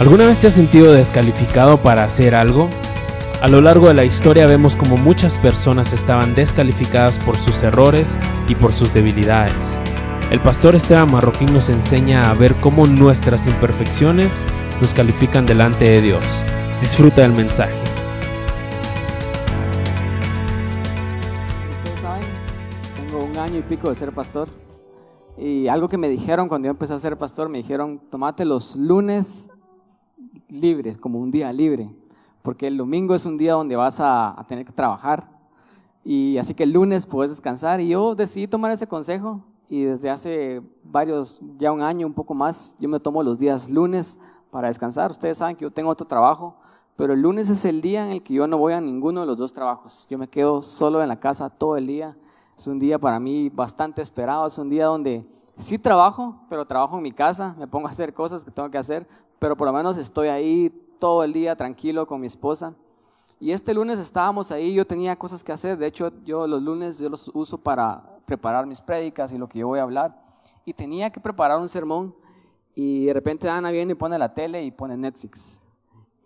¿Alguna vez te has sentido descalificado para hacer algo? A lo largo de la historia vemos como muchas personas estaban descalificadas por sus errores y por sus debilidades. El pastor Esteban Marroquín nos enseña a ver cómo nuestras imperfecciones nos califican delante de Dios. Disfruta del mensaje. Ustedes saben, tengo un año y pico de ser pastor. Y algo que me dijeron cuando yo empecé a ser pastor, me dijeron, tomate los lunes libre, como un día libre, porque el domingo es un día donde vas a, a tener que trabajar. Y así que el lunes puedes descansar. Y yo decidí tomar ese consejo y desde hace varios, ya un año, un poco más, yo me tomo los días lunes para descansar. Ustedes saben que yo tengo otro trabajo, pero el lunes es el día en el que yo no voy a ninguno de los dos trabajos. Yo me quedo solo en la casa todo el día. Es un día para mí bastante esperado, es un día donde sí trabajo, pero trabajo en mi casa, me pongo a hacer cosas que tengo que hacer, pero por lo menos estoy ahí todo el día tranquilo con mi esposa. Y este lunes estábamos ahí, yo tenía cosas que hacer, de hecho yo los lunes yo los uso para preparar mis prédicas y lo que yo voy a hablar. Y tenía que preparar un sermón y de repente Ana viene y pone la tele y pone Netflix.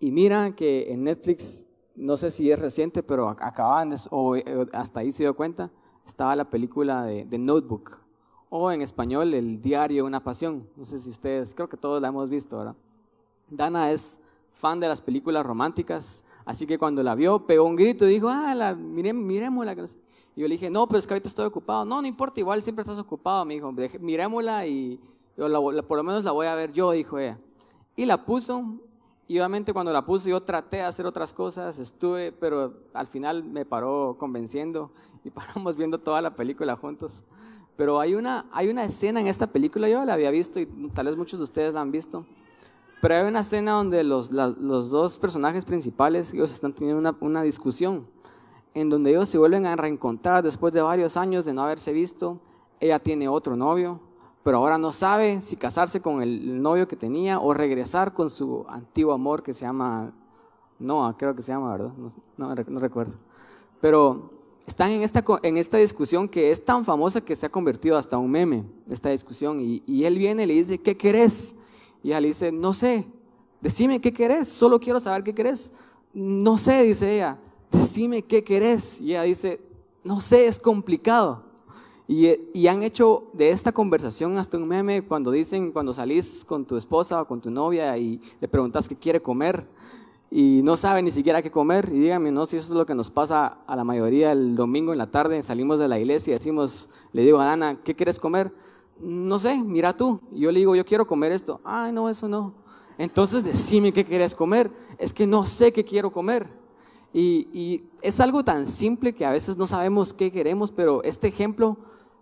Y mira que en Netflix, no sé si es reciente, pero acababan, o hasta ahí se dio cuenta, estaba la película de, de Notebook, o en español, El diario Una Pasión. No sé si ustedes, creo que todos la hemos visto, ¿verdad? Dana es fan de las películas románticas, así que cuando la vio pegó un grito y dijo, ah, la, miremosla. Y yo le dije, no, pero es que ahorita estoy ocupado. No, no importa, igual siempre estás ocupado, me dijo, miremosla y yo por lo menos la voy a ver yo, dijo ella. Y la puso, y obviamente cuando la puse yo traté de hacer otras cosas, estuve, pero al final me paró convenciendo y paramos viendo toda la película juntos. Pero hay una, hay una escena en esta película, yo la había visto y tal vez muchos de ustedes la han visto, pero hay una escena donde los, los dos personajes principales, ellos están teniendo una, una, discusión, en donde ellos se vuelven a reencontrar después de varios años de no haberse visto. Ella tiene otro novio, pero ahora no sabe si casarse con el novio que tenía o regresar con su antiguo amor que se llama Noah, creo que se llama, ¿verdad? No, no, recuerdo. Pero están en esta, en esta discusión que es tan famosa que se ha convertido hasta un meme, esta discusión, y, y él viene y le dice, ¿qué querés? Y ella le dice, no sé, decime qué querés, solo quiero saber qué querés. No sé, dice ella, decime qué querés. Y ella dice, no sé, es complicado. Y, y, han hecho de esta conversación hasta un meme cuando dicen, cuando salís con tu esposa o con tu novia y le preguntas qué quiere comer y no sabe ni siquiera qué comer. Y dígame, ¿no? Si eso es lo que nos pasa a la mayoría el domingo en la tarde, salimos de la iglesia y decimos, le digo a Ana, ¿qué quieres comer? No sé, mira tú. Y yo le digo, yo quiero comer esto. Ay, no, eso no. Entonces decime qué quieres comer. Es que no sé qué quiero comer. Y, y, es algo tan simple que a veces no sabemos qué queremos, pero este ejemplo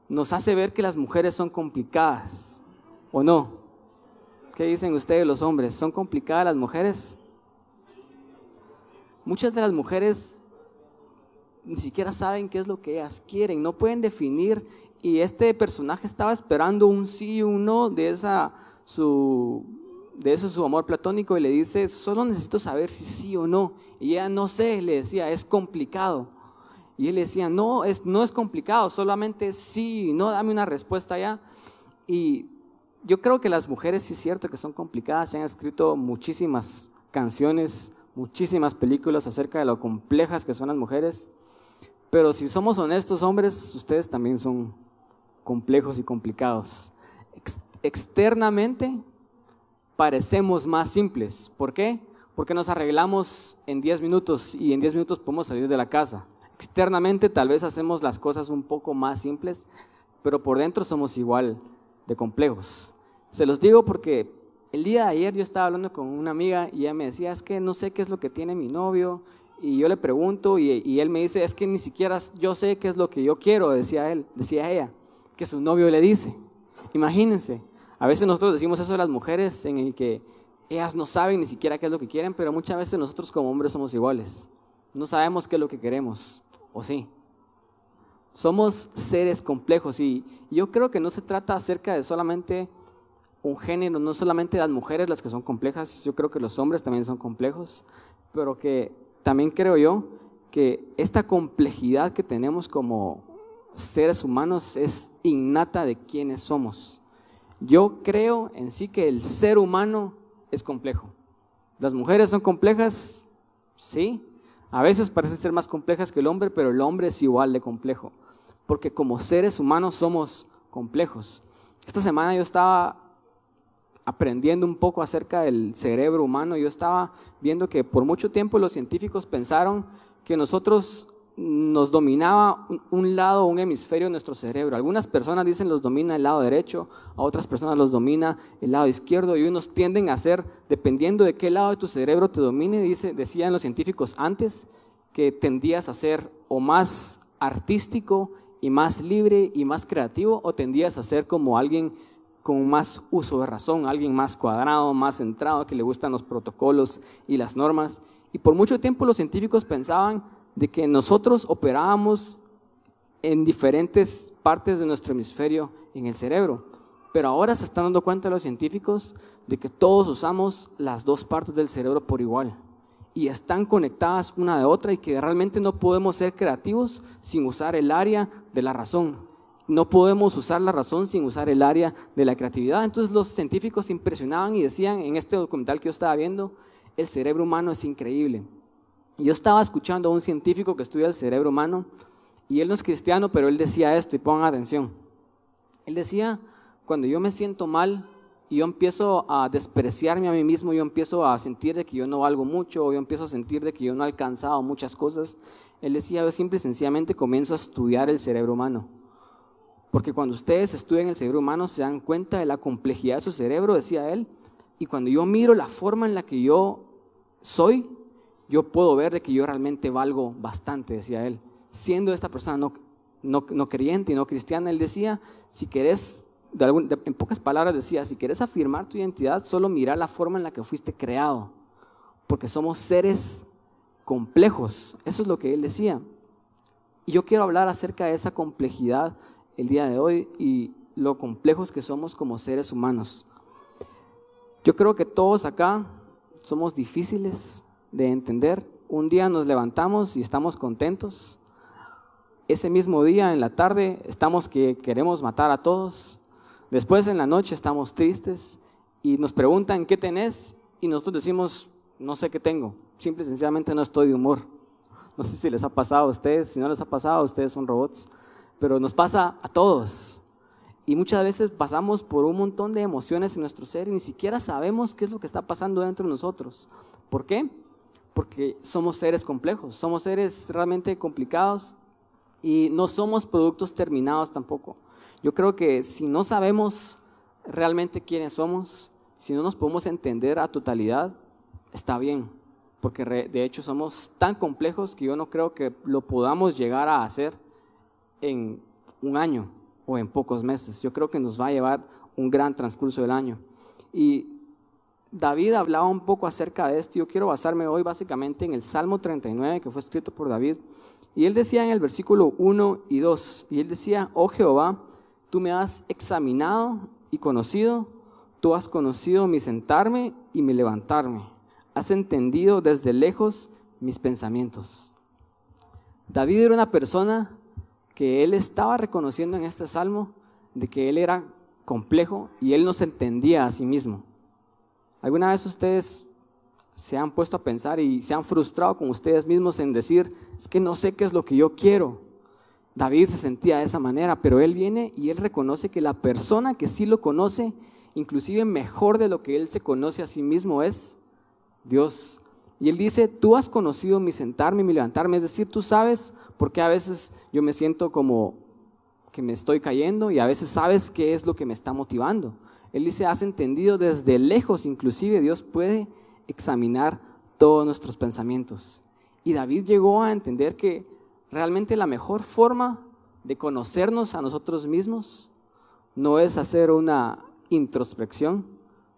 nos hace ver que las mujeres son complicadas. ¿O no? ¿Qué dicen ustedes los hombres? ¿Son complicadas las mujeres? Muchas de las mujeres ni siquiera saben qué es lo que ellas quieren, no pueden definir y este personaje estaba esperando un sí y un no de, esa, su, de ese su amor platónico y le dice, solo necesito saber si sí o no. Y ella no sé, le decía, es complicado. Y él le decía, no, es, no es complicado, solamente sí, no, dame una respuesta ya. Y yo creo que las mujeres sí es cierto que son complicadas, se han escrito muchísimas canciones, muchísimas películas acerca de lo complejas que son las mujeres. Pero si somos honestos hombres, ustedes también son complejos y complicados. externamente parecemos más simples. ¿Por qué? Porque nos arreglamos en 10 minutos y en 10 minutos podemos salir de la casa. Externamente tal vez hacemos las cosas un poco más simples, pero por dentro somos igual de complejos. Se los digo porque el día de ayer yo estaba hablando con una amiga y ella me decía, es que no sé qué es lo que tiene mi novio. Y yo le pregunto y, y él me dice, es que ni siquiera yo sé qué es lo que yo quiero, decía él, decía ella que su novio le dice. Imagínense, a veces nosotros decimos eso a las mujeres en el que ellas no saben ni siquiera qué es lo que quieren, pero muchas veces nosotros como hombres somos iguales. No sabemos qué es lo que queremos, ¿o sí? Somos seres complejos y yo creo que no se trata acerca de solamente un género, no solamente las mujeres las que son complejas, yo creo que los hombres también son complejos, pero que también creo yo que esta complejidad que tenemos como seres humanos es innata de quienes somos. Yo creo en sí que el ser humano es complejo. ¿Las mujeres son complejas? Sí. A veces parecen ser más complejas que el hombre, pero el hombre es igual de complejo. Porque como seres humanos somos complejos. Esta semana yo estaba aprendiendo un poco acerca del cerebro humano. Yo estaba viendo que por mucho tiempo los científicos pensaron que nosotros nos dominaba un lado, un hemisferio de nuestro cerebro. Algunas personas dicen los domina el lado derecho, a otras personas los domina el lado izquierdo y unos tienden a ser, dependiendo de qué lado de tu cerebro te domine, dice, decían los científicos antes, que tendías a ser o más artístico y más libre y más creativo o tendías a ser como alguien con más uso de razón, alguien más cuadrado, más centrado, que le gustan los protocolos y las normas. Y por mucho tiempo los científicos pensaban de que nosotros operábamos en diferentes partes de nuestro hemisferio en el cerebro. Pero ahora se están dando cuenta los científicos de que todos usamos las dos partes del cerebro por igual y están conectadas una de otra y que realmente no podemos ser creativos sin usar el área de la razón. No podemos usar la razón sin usar el área de la creatividad. Entonces los científicos impresionaban y decían en este documental que yo estaba viendo, el cerebro humano es increíble. Yo estaba escuchando a un científico que estudia el cerebro humano y él no es cristiano, pero él decía esto y pongan atención. Él decía, cuando yo me siento mal y yo empiezo a despreciarme a mí mismo, yo empiezo a sentir de que yo no valgo mucho, o yo empiezo a sentir de que yo no he alcanzado muchas cosas, él decía, yo simple y sencillamente comienzo a estudiar el cerebro humano. Porque cuando ustedes estudian el cerebro humano se dan cuenta de la complejidad de su cerebro, decía él, y cuando yo miro la forma en la que yo soy, yo puedo ver de que yo realmente valgo bastante, decía él. Siendo esta persona no, no, creyente y no cristiana, él decía, si querés, en pocas palabras decía, si querés afirmar tu identidad, solo mira la forma en la que fuiste creado, porque somos seres complejos. Eso es lo que él decía. Y yo quiero hablar acerca de esa complejidad el día de hoy y lo complejos que somos como seres humanos. Yo creo que todos acá somos difíciles, de entender. Un día nos levantamos y estamos contentos. Ese mismo día, en la tarde, estamos que queremos matar a todos. Después, en la noche, estamos tristes y nos preguntan, ¿qué tenés? Y nosotros decimos, no sé qué tengo. Simple y sencillamente no estoy de humor. No sé si les ha pasado a ustedes. Si no les ha pasado, ustedes son robots. Pero nos pasa a todos. Y muchas veces pasamos por un montón de emociones en nuestro ser y ni siquiera sabemos qué es lo que está pasando dentro de nosotros. ¿Por qué? Porque somos seres complejos, somos seres realmente complicados y no somos productos terminados tampoco. Yo creo que si no sabemos realmente quiénes somos, si no nos podemos entender a totalidad, está bien, porque de hecho somos tan complejos que yo no creo que lo podamos llegar a hacer en un año o en pocos meses. Yo creo que nos va a llevar un gran transcurso del año. Y David hablaba un poco acerca de esto. Yo quiero basarme hoy básicamente en el Salmo 39 que fue escrito por David. Y él decía en el versículo 1 y 2, y él decía, oh Jehová, tú me has examinado y conocido, tú has conocido mi sentarme y mi levantarme, has entendido desde lejos mis pensamientos. David era una persona que él estaba reconociendo en este salmo de que él era complejo y él no se entendía a sí mismo. ¿Alguna vez ustedes se han puesto a pensar y se han frustrado con ustedes mismos en decir, es que no sé qué es lo que yo quiero? David se sentía de esa manera, pero él viene y él reconoce que la persona que sí lo conoce, inclusive mejor de lo que él se conoce a sí mismo, es Dios. Y él dice, tú has conocido mi sentarme y mi levantarme, es decir, tú sabes por qué a veces yo me siento como que me estoy cayendo y a veces sabes qué es lo que me está motivando. Él dice, has entendido desde lejos, inclusive Dios puede examinar todos nuestros pensamientos. Y David llegó a entender que realmente la mejor forma de conocernos a nosotros mismos no es hacer una introspección,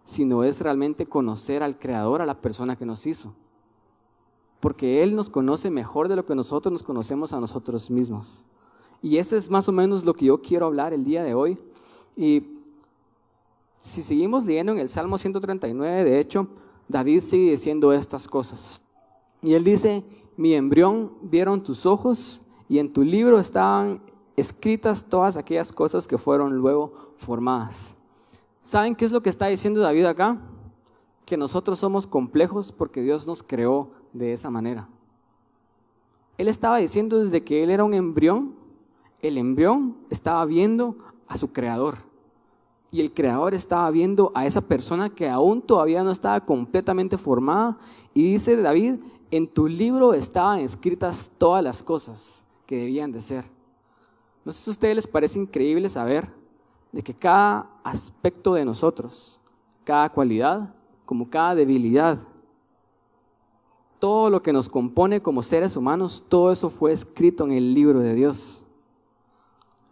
sino es realmente conocer al Creador, a la persona que nos hizo. Porque Él nos conoce mejor de lo que nosotros nos conocemos a nosotros mismos. Y ese es más o menos lo que yo quiero hablar el día de hoy. Y si seguimos leyendo en el Salmo 139, de hecho, David sigue diciendo estas cosas. Y él dice, mi embrión vieron tus ojos y en tu libro estaban escritas todas aquellas cosas que fueron luego formadas. ¿Saben qué es lo que está diciendo David acá? que nosotros somos complejos porque Dios nos creó de esa manera. Él estaba diciendo desde que él era un embrión, el embrión estaba viendo a su creador. Y el creador estaba viendo a esa persona que aún todavía no estaba completamente formada. Y dice David, en tu libro estaban escritas todas las cosas que debían de ser. No sé si a ustedes les parece increíble saber de que cada aspecto de nosotros, cada cualidad, como cada debilidad, todo lo que nos compone como seres humanos, todo eso fue escrito en el libro de Dios.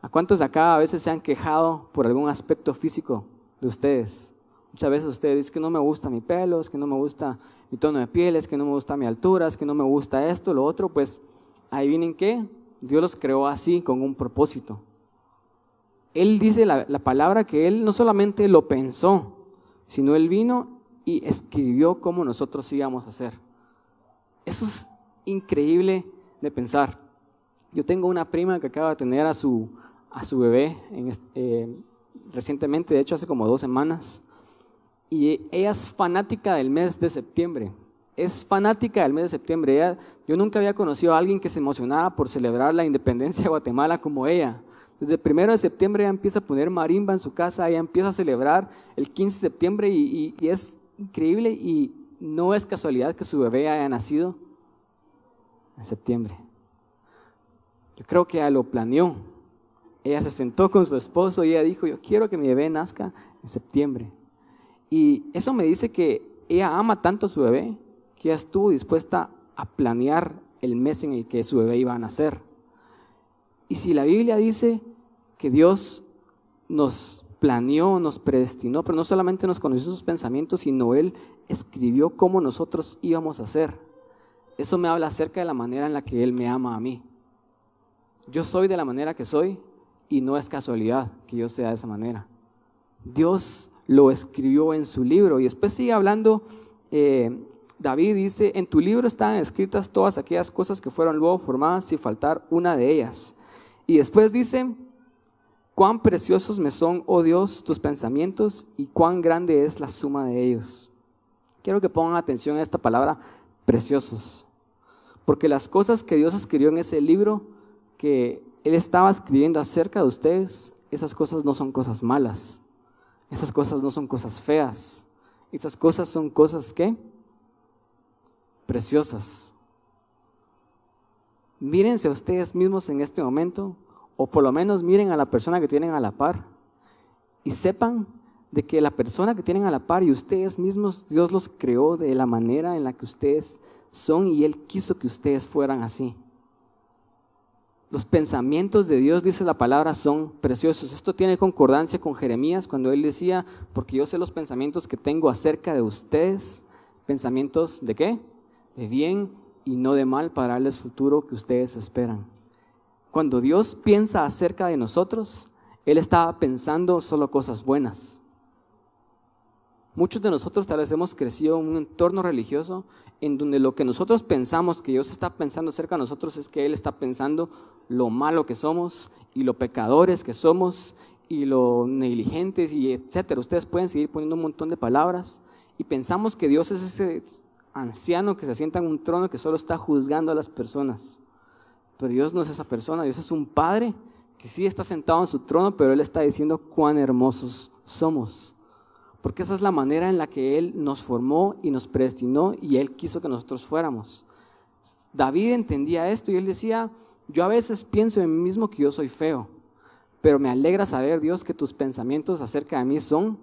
¿A cuántos de acá a veces se han quejado por algún aspecto físico de ustedes? Muchas veces ustedes dicen que no me gusta mi pelo, es que no me gusta mi tono de piel, es que no me gusta mi altura, es que no me gusta esto, lo otro, pues ahí vienen que Dios los creó así con un propósito. Él dice la, la palabra que Él no solamente lo pensó, sino Él vino y escribió cómo nosotros íbamos a hacer. Eso es increíble de pensar. Yo tengo una prima que acaba de tener a su, a su bebé eh, recientemente, de hecho hace como dos semanas, y ella es fanática del mes de septiembre. Es fanática del mes de septiembre. yo nunca había conocido a alguien que se emocionara por celebrar la independencia de Guatemala como ella. Desde el primero de septiembre ella empieza a poner marimba en su casa, ella empieza a celebrar el 15 de septiembre y es increíble y no es casualidad que su bebé haya nacido en septiembre. Yo creo que ella lo planeó. Ella se sentó con su esposo y ella dijo, yo quiero que mi bebé nazca en septiembre. Y eso me dice que ella ama tanto a su bebé que ella estuvo dispuesta a planear el mes en el que su bebé iba a nacer. Y si la Biblia dice que Dios nos planeó, nos predestinó, pero no solamente nos conoció sus pensamientos, sino Él escribió cómo nosotros íbamos a hacer. Eso me habla acerca de la manera en la que Él me ama a mí. Yo soy de la manera que soy y no es casualidad que yo sea de esa manera. Dios lo escribió en su libro y después sigue hablando. Eh, David dice, en tu libro están escritas todas aquellas cosas que fueron luego formadas sin faltar una de ellas. Y después dice, Cuán preciosos me son, oh Dios, tus pensamientos y cuán grande es la suma de ellos. Quiero que pongan atención a esta palabra, preciosos. Porque las cosas que Dios escribió en ese libro que Él estaba escribiendo acerca de ustedes, esas cosas no son cosas malas. Esas cosas no son cosas feas. Esas cosas son cosas que preciosas. Mírense a ustedes mismos en este momento o por lo menos miren a la persona que tienen a la par y sepan de que la persona que tienen a la par y ustedes mismos, Dios los creó de la manera en la que ustedes son y Él quiso que ustedes fueran así. Los pensamientos de Dios, dice la palabra, son preciosos. Esto tiene concordancia con Jeremías cuando él decía, porque yo sé los pensamientos que tengo acerca de ustedes, pensamientos de qué? De bien y no de mal para darles futuro que ustedes esperan. Cuando Dios piensa acerca de nosotros, Él está pensando solo cosas buenas. Muchos de nosotros tal vez hemos crecido en un entorno religioso en donde lo que nosotros pensamos que Dios está pensando acerca de nosotros es que Él está pensando lo malo que somos y lo pecadores que somos y lo negligentes y etcétera. Ustedes pueden seguir poniendo un montón de palabras y pensamos que Dios es ese anciano que se sienta en un trono que solo está juzgando a las personas. Pero Dios no es esa persona, Dios es un Padre que sí está sentado en su trono, pero Él está diciendo cuán hermosos somos. Porque esa es la manera en la que Él nos formó y nos predestinó y Él quiso que nosotros fuéramos. David entendía esto y él decía, yo a veces pienso en mí mismo que yo soy feo, pero me alegra saber, Dios, que tus pensamientos acerca de mí son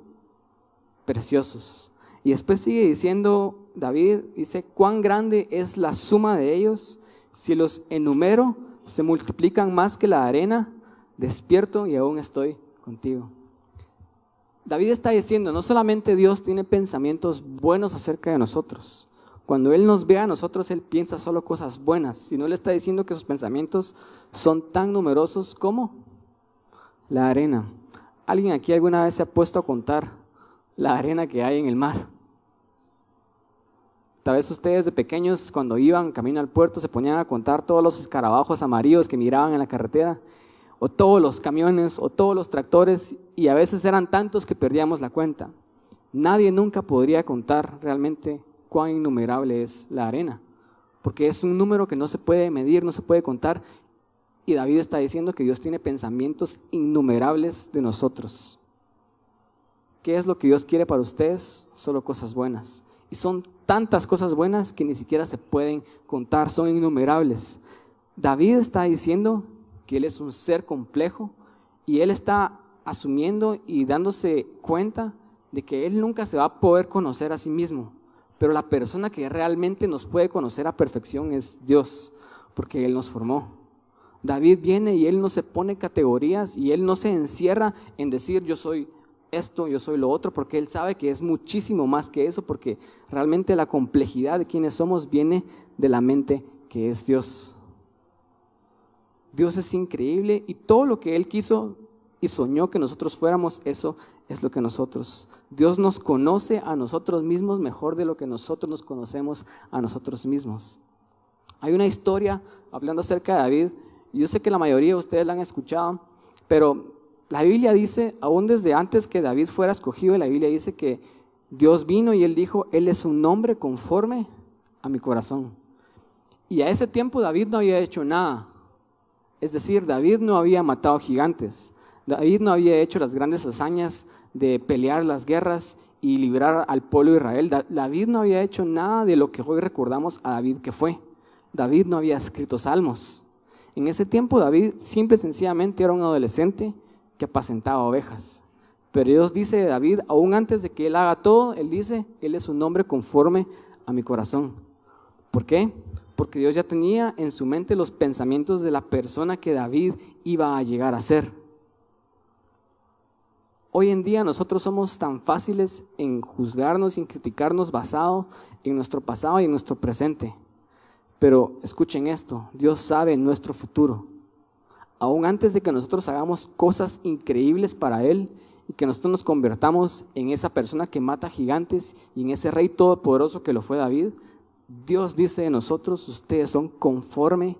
preciosos. Y después sigue diciendo, David dice, cuán grande es la suma de ellos si los enumero, se multiplican más que la arena, despierto y aún estoy contigo. David está diciendo, no solamente Dios tiene pensamientos buenos acerca de nosotros. Cuando Él nos ve a nosotros, Él piensa solo cosas buenas, sino Él está diciendo que sus pensamientos son tan numerosos como la arena. ¿Alguien aquí alguna vez se ha puesto a contar la arena que hay en el mar? Tal vez ustedes de pequeños cuando iban camino al puerto se ponían a contar todos los escarabajos amarillos que miraban en la carretera, o todos los camiones, o todos los tractores, y a veces eran tantos que perdíamos la cuenta. Nadie nunca podría contar realmente cuán innumerable es la arena, porque es un número que no se puede medir, no se puede contar. Y David está diciendo que Dios tiene pensamientos innumerables de nosotros. ¿Qué es lo que Dios quiere para ustedes? Solo cosas buenas. Y son tantas cosas buenas que ni siquiera se pueden contar, son innumerables. David está diciendo que Él es un ser complejo y Él está asumiendo y dándose cuenta de que Él nunca se va a poder conocer a sí mismo. Pero la persona que realmente nos puede conocer a perfección es Dios, porque Él nos formó. David viene y Él no se pone categorías y Él no se encierra en decir yo soy esto, yo soy lo otro, porque Él sabe que es muchísimo más que eso, porque realmente la complejidad de quienes somos viene de la mente que es Dios. Dios es increíble y todo lo que Él quiso y soñó que nosotros fuéramos, eso es lo que nosotros. Dios nos conoce a nosotros mismos mejor de lo que nosotros nos conocemos a nosotros mismos. Hay una historia hablando acerca de David, y yo sé que la mayoría de ustedes la han escuchado, pero la Biblia dice, aún desde antes que David fuera escogido, la Biblia dice que Dios vino y él dijo, Él es un hombre conforme a mi corazón. Y a ese tiempo David no había hecho nada. Es decir, David no había matado gigantes. David no había hecho las grandes hazañas de pelear las guerras y librar al pueblo de Israel. David no había hecho nada de lo que hoy recordamos a David que fue. David no había escrito salmos. En ese tiempo David simple y sencillamente era un adolescente que apacentaba ovejas. Pero Dios dice de David, aún antes de que él haga todo, él dice, él es un hombre conforme a mi corazón. ¿Por qué? Porque Dios ya tenía en su mente los pensamientos de la persona que David iba a llegar a ser. Hoy en día nosotros somos tan fáciles en juzgarnos y en criticarnos basado en nuestro pasado y en nuestro presente. Pero escuchen esto, Dios sabe nuestro futuro aún antes de que nosotros hagamos cosas increíbles para Él y que nosotros nos convertamos en esa persona que mata gigantes y en ese rey todopoderoso que lo fue David, Dios dice de nosotros, ustedes son conforme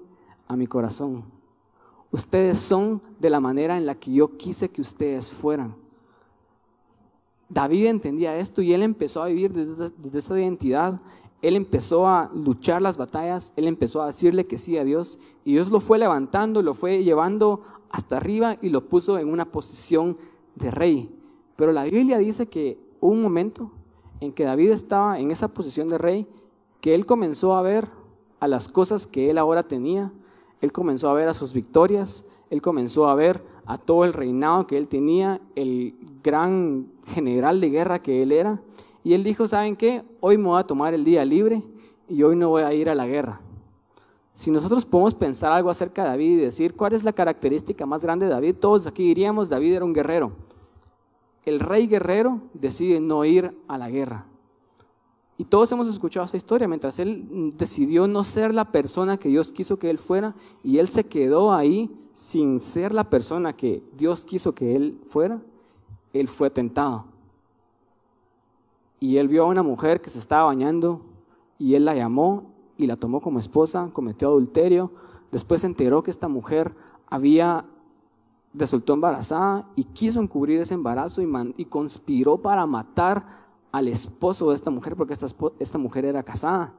a mi corazón. Ustedes son de la manera en la que yo quise que ustedes fueran. David entendía esto y él empezó a vivir desde, esa identidad él empezó a luchar las batallas, él empezó a decirle que sí a Dios y Dios lo fue levantando, lo fue llevando hasta arriba y lo puso en una posición de rey. Pero la Biblia dice que un momento en que David estaba en esa posición de rey, que él comenzó a ver a las cosas que él ahora tenía, él comenzó a ver a sus victorias, él comenzó a ver a todo el reinado que él tenía, el gran general de guerra que él era, y él dijo, ¿saben qué? Hoy me voy a tomar el día libre y hoy no voy a ir a la guerra. Si nosotros podemos pensar algo acerca de David y decir, ¿cuál es la característica más grande de David? Todos aquí diríamos, David era un guerrero. El rey guerrero decide no ir a la guerra. Y todos hemos escuchado esa historia, mientras él decidió no ser la persona que Dios quiso que él fuera, y él se quedó ahí sin ser la persona que Dios quiso que él fuera, él fue tentado y él vio a una mujer que se estaba bañando y él la llamó y la tomó como esposa, cometió adulterio. Después se enteró que esta mujer había resultó embarazada y quiso encubrir ese embarazo y, y conspiró para matar al esposo de esta mujer porque esta, esta mujer era casada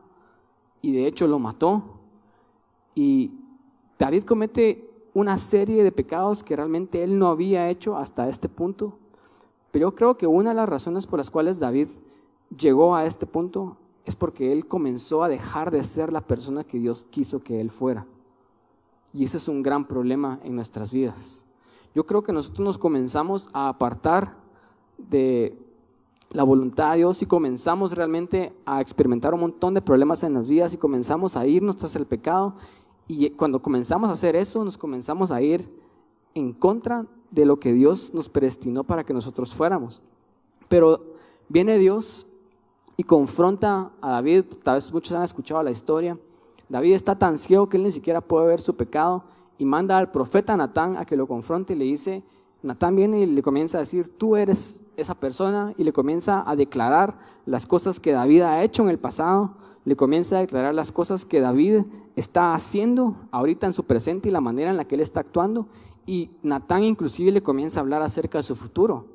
y de hecho lo mató. Y David comete una serie de pecados que realmente él no había hecho hasta este punto. Pero yo creo que una de las razones por las cuales David llegó a este punto es porque él comenzó a dejar de ser la persona que Dios quiso que él fuera. Y ese es un gran problema en nuestras vidas. Yo creo que nosotros nos comenzamos a apartar de la voluntad de Dios y comenzamos realmente a experimentar un montón de problemas en las vidas y comenzamos a irnos tras el pecado. Y cuando comenzamos a hacer eso, nos comenzamos a ir en contra de lo que Dios nos predestinó para que nosotros fuéramos. Pero viene Dios y confronta a David, tal vez muchos han escuchado la historia. David está tan ciego que él ni siquiera puede ver su pecado y manda al profeta Natán a que lo confronte y le dice, Natán viene y le comienza a decir, tú eres esa persona y le comienza a declarar las cosas que David ha hecho en el pasado, le comienza a declarar las cosas que David está haciendo ahorita en su presente y la manera en la que él está actuando. Y Natán inclusive le comienza a hablar acerca de su futuro.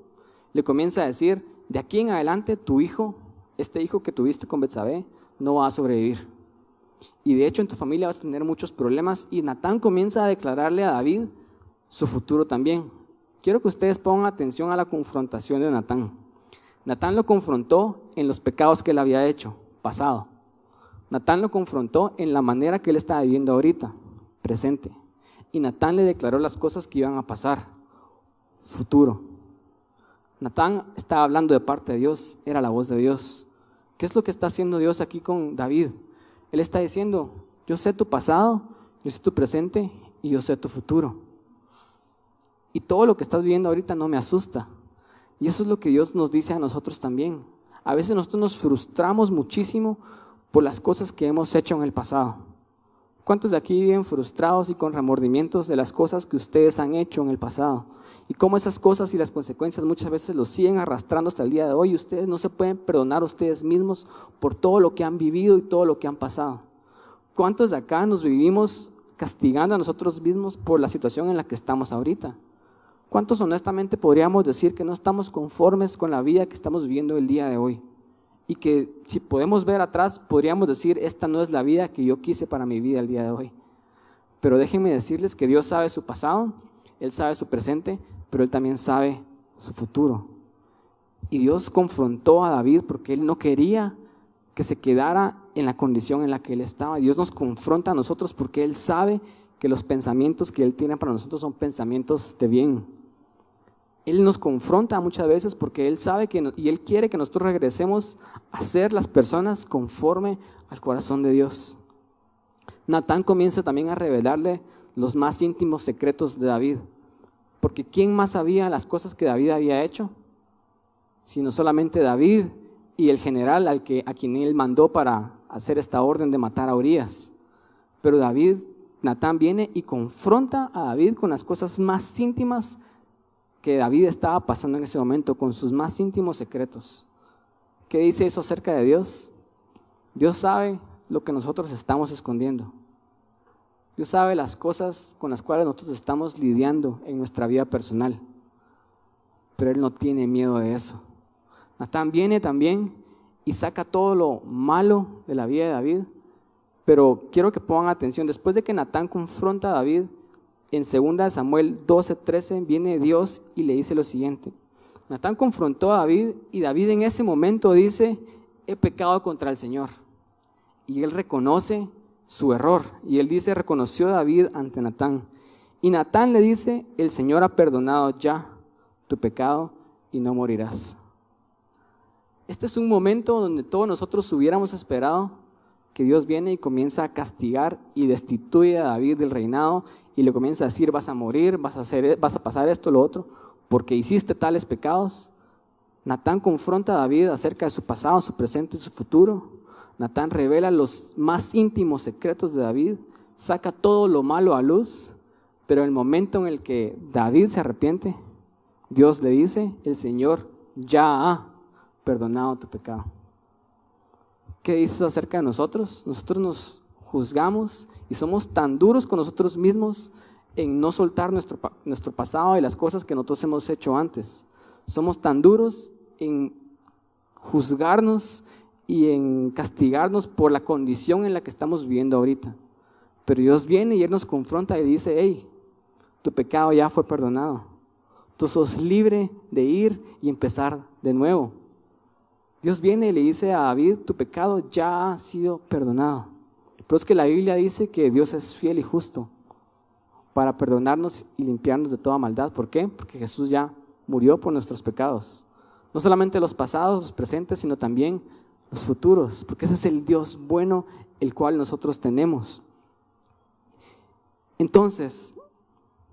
Le comienza a decir, de aquí en adelante tu hijo, este hijo que tuviste con Betsabé, no va a sobrevivir. Y de hecho en tu familia vas a tener muchos problemas y Natán comienza a declararle a David su futuro también. Quiero que ustedes pongan atención a la confrontación de Natán. Natán lo confrontó en los pecados que él había hecho, pasado. Natán lo confrontó en la manera que él estaba viviendo ahorita, presente. Y Natán le declaró las cosas que iban a pasar, futuro. Natán estaba hablando de parte de Dios, era la voz de Dios. ¿Qué es lo que está haciendo Dios aquí con David? Él está diciendo, yo sé tu pasado, yo sé tu presente y yo sé tu futuro. Y todo lo que estás viviendo ahorita no me asusta. Y eso es lo que Dios nos dice a nosotros también. A veces nosotros nos frustramos muchísimo por las cosas que hemos hecho en el pasado. ¿Cuántos de aquí viven frustrados y con remordimientos de las cosas que ustedes han hecho en el pasado? Y cómo esas cosas y las consecuencias muchas veces los siguen arrastrando hasta el día de hoy. Ustedes no se pueden perdonar a ustedes mismos por todo lo que han vivido y todo lo que han pasado. ¿Cuántos de acá nos vivimos castigando a nosotros mismos por la situación en la que estamos ahorita? ¿Cuántos honestamente podríamos decir que no estamos conformes con la vida que estamos viviendo el día de hoy? y que si podemos ver atrás, podríamos decir, esta no es la vida que yo quise para mi vida el día de hoy. Pero déjenme decirles que Dios sabe su pasado, Él sabe su presente, pero Él también sabe su futuro. Y Dios confrontó a David porque Él no quería que se quedara en la condición en la que Él estaba. Dios nos confronta a nosotros porque Él sabe que los pensamientos que Él tiene para nosotros son pensamientos de bien, él nos confronta muchas veces porque Él sabe que y Él quiere que nosotros regresemos a ser las personas conforme al corazón de Dios. Natán comienza también a revelarle los más íntimos secretos de David. Porque ¿quién más sabía las cosas que David había hecho? Sino solamente David y el general al que, a quien él mandó para hacer esta orden de matar a Urias. Pero David, Natán viene y confronta a David con las cosas más íntimas que David estaba pasando en ese momento con sus más íntimos secretos. ¿Qué dice eso acerca de Dios? Dios sabe lo que nosotros estamos escondiendo. Dios sabe las cosas con las cuales nosotros estamos lidiando en nuestra vida personal. Pero Él no tiene miedo de eso. Natán viene también y saca todo lo malo de la vida de David. Pero quiero que pongan atención, después de que Natán confronta a David, en 2 Samuel 12, 13 viene Dios y le dice lo siguiente. Natán confrontó a David y David en ese momento dice, he pecado contra el Señor. Y él reconoce su error. Y él dice, reconoció David ante Natán. Y Natán le dice, el Señor ha perdonado ya tu pecado y no morirás. Este es un momento donde todos nosotros hubiéramos esperado que Dios viene y comienza a castigar y destituye a David del reinado y le comienza a decir, vas a morir, vas a, hacer, vas a pasar esto, lo otro, porque hiciste tales pecados. Natán confronta a David acerca de su pasado, su presente y su futuro. Natán revela los más íntimos secretos de David, saca todo lo malo a luz, pero en el momento en el que David se arrepiente, Dios le dice, el Señor ya ha perdonado tu pecado. ¿Qué dices acerca de nosotros? Nosotros nos juzgamos y somos tan duros con nosotros mismos en no soltar nuestro, nuestro pasado y las cosas que nosotros hemos hecho antes. Somos tan duros en juzgarnos y en castigarnos por la condición en la que estamos viviendo ahorita. Pero Dios viene y Él nos confronta y dice, hey, tu pecado ya fue perdonado. Tú sos libre de ir y empezar de nuevo. Dios viene y le dice a David, tu pecado ya ha sido perdonado. Pero es que la Biblia dice que Dios es fiel y justo para perdonarnos y limpiarnos de toda maldad. ¿Por qué? Porque Jesús ya murió por nuestros pecados. No solamente los pasados, los presentes, sino también los futuros. Porque ese es el Dios bueno el cual nosotros tenemos. Entonces,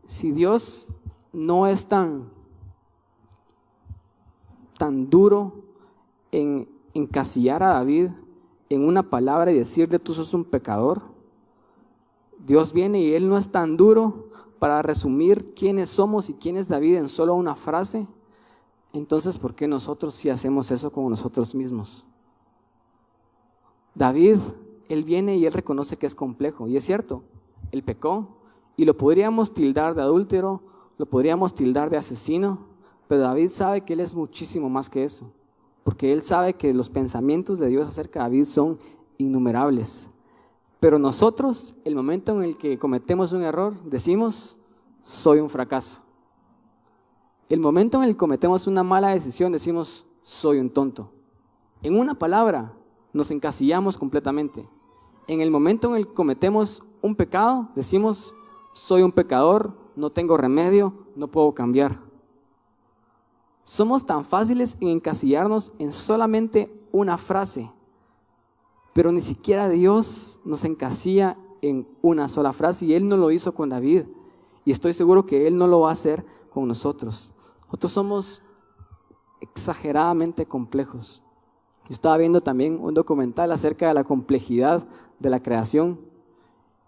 si Dios no es tan, tan duro en encasillar a David en una palabra y decirle tú sos un pecador. Dios viene y Él no es tan duro para resumir quiénes somos y quién es David en solo una frase. Entonces, ¿por qué nosotros sí hacemos eso con nosotros mismos? David, Él viene y Él reconoce que es complejo. Y es cierto, Él pecó y lo podríamos tildar de adúltero, lo podríamos tildar de asesino, pero David sabe que Él es muchísimo más que eso. Porque Él sabe que los pensamientos de Dios acerca de David son innumerables. Pero nosotros, el momento en el que cometemos un error, decimos, soy un fracaso. El momento en el que cometemos una mala decisión, decimos, soy un tonto. En una palabra, nos encasillamos completamente. En el momento en el que cometemos un pecado, decimos, soy un pecador, no tengo remedio, no puedo cambiar. Somos tan fáciles en encasillarnos en solamente una frase, pero ni siquiera Dios nos encasilla en una sola frase y Él no lo hizo con David y estoy seguro que Él no lo va a hacer con nosotros. Nosotros somos exageradamente complejos. Yo estaba viendo también un documental acerca de la complejidad de la creación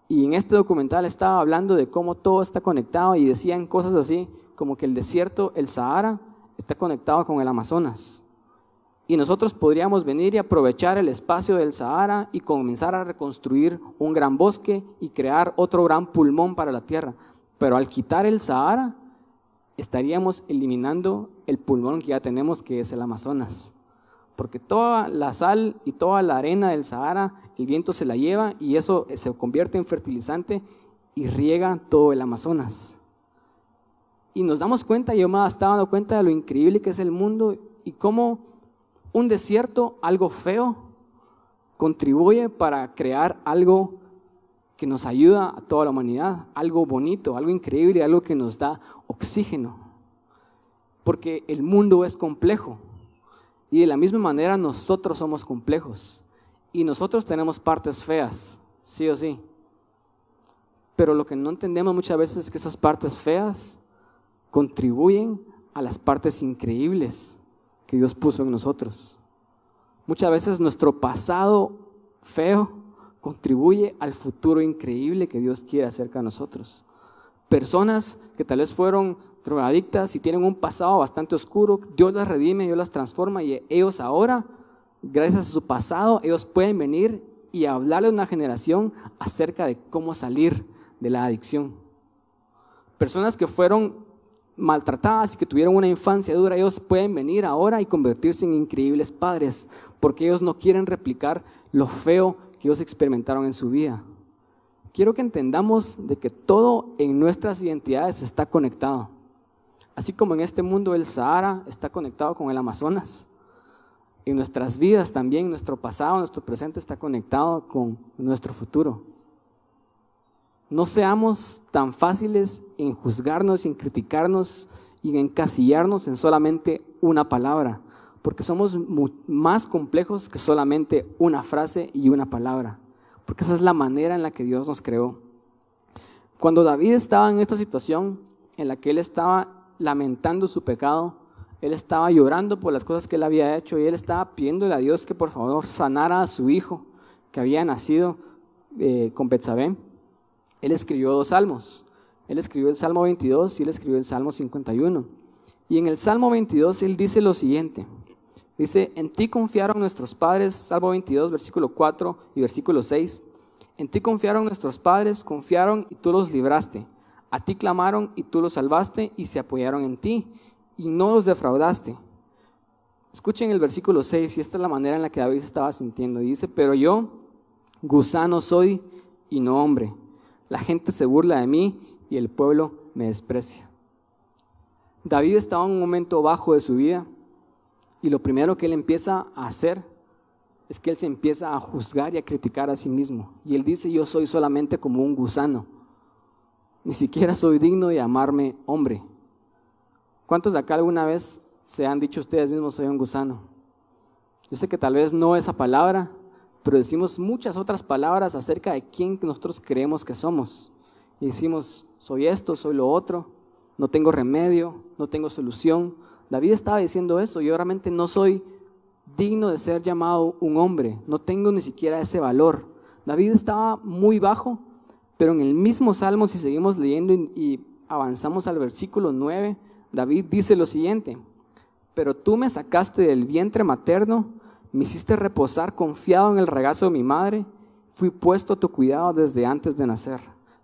y en este documental estaba hablando de cómo todo está conectado y decían cosas así como que el desierto, el Sahara, está conectado con el Amazonas. Y nosotros podríamos venir y aprovechar el espacio del Sahara y comenzar a reconstruir un gran bosque y crear otro gran pulmón para la tierra. Pero al quitar el Sahara, estaríamos eliminando el pulmón que ya tenemos, que es el Amazonas. Porque toda la sal y toda la arena del Sahara, el viento se la lleva y eso se convierte en fertilizante y riega todo el Amazonas. Y nos damos cuenta, yo me estaba dando cuenta de lo increíble que es el mundo y cómo un desierto, algo feo, contribuye para crear algo que nos ayuda a toda la humanidad, algo bonito, algo increíble, algo que nos da oxígeno. Porque el mundo es complejo y de la misma manera nosotros somos complejos y nosotros tenemos partes feas, sí o sí. Pero lo que no entendemos muchas veces es que esas partes feas contribuyen a las partes increíbles que Dios puso en nosotros. Muchas veces nuestro pasado feo contribuye al futuro increíble que Dios quiere acerca de nosotros. Personas que tal vez fueron drogadictas y tienen un pasado bastante oscuro, Dios las redime, Dios las transforma y ellos ahora, gracias a su pasado, ellos pueden venir y hablarle a una generación acerca de cómo salir de la adicción. Personas que fueron maltratadas y que tuvieron una infancia dura, ellos pueden venir ahora y convertirse en increíbles padres, porque ellos no quieren replicar lo feo que ellos experimentaron en su vida. Quiero que entendamos de que todo en nuestras identidades está conectado. Así como en este mundo el Sahara está conectado con el Amazonas, en nuestras vidas también, nuestro pasado, nuestro presente está conectado con nuestro futuro. No seamos tan fáciles en juzgarnos, en criticarnos y en encasillarnos en solamente una palabra, porque somos más complejos que solamente una frase y una palabra, porque esa es la manera en la que Dios nos creó. Cuando David estaba en esta situación en la que él estaba lamentando su pecado, él estaba llorando por las cosas que él había hecho y él estaba pidiéndole a Dios que por favor sanara a su hijo que había nacido eh, con Betsabé él escribió dos salmos. Él escribió el Salmo 22 y él escribió el Salmo 51. Y en el Salmo 22 él dice lo siguiente. Dice, en ti confiaron nuestros padres, Salmo 22, versículo 4 y versículo 6. En ti confiaron nuestros padres, confiaron y tú los libraste. A ti clamaron y tú los salvaste y se apoyaron en ti y no los defraudaste. Escuchen el versículo 6 y esta es la manera en la que David estaba sintiendo. dice, pero yo, gusano soy y no hombre la gente se burla de mí y el pueblo me desprecia. David estaba en un momento bajo de su vida y lo primero que él empieza a hacer es que él se empieza a juzgar y a criticar a sí mismo. Y él dice, yo soy solamente como un gusano. Ni siquiera soy digno de llamarme hombre. ¿Cuántos de acá alguna vez se han dicho ustedes mismos, soy un gusano? Yo sé que tal vez no esa palabra, pero decimos muchas otras palabras acerca de quién nosotros creemos que somos. Y decimos, soy esto, soy lo otro, no tengo remedio, no tengo solución. David estaba diciendo eso, yo realmente no soy digno de ser llamado un hombre, no tengo ni siquiera ese valor. David estaba muy bajo, pero en el mismo salmo, si seguimos leyendo y avanzamos al versículo 9, David dice lo siguiente, pero tú me sacaste del vientre materno, me hiciste reposar confiado en el regazo de mi madre. Fui puesto a tu cuidado desde antes de nacer.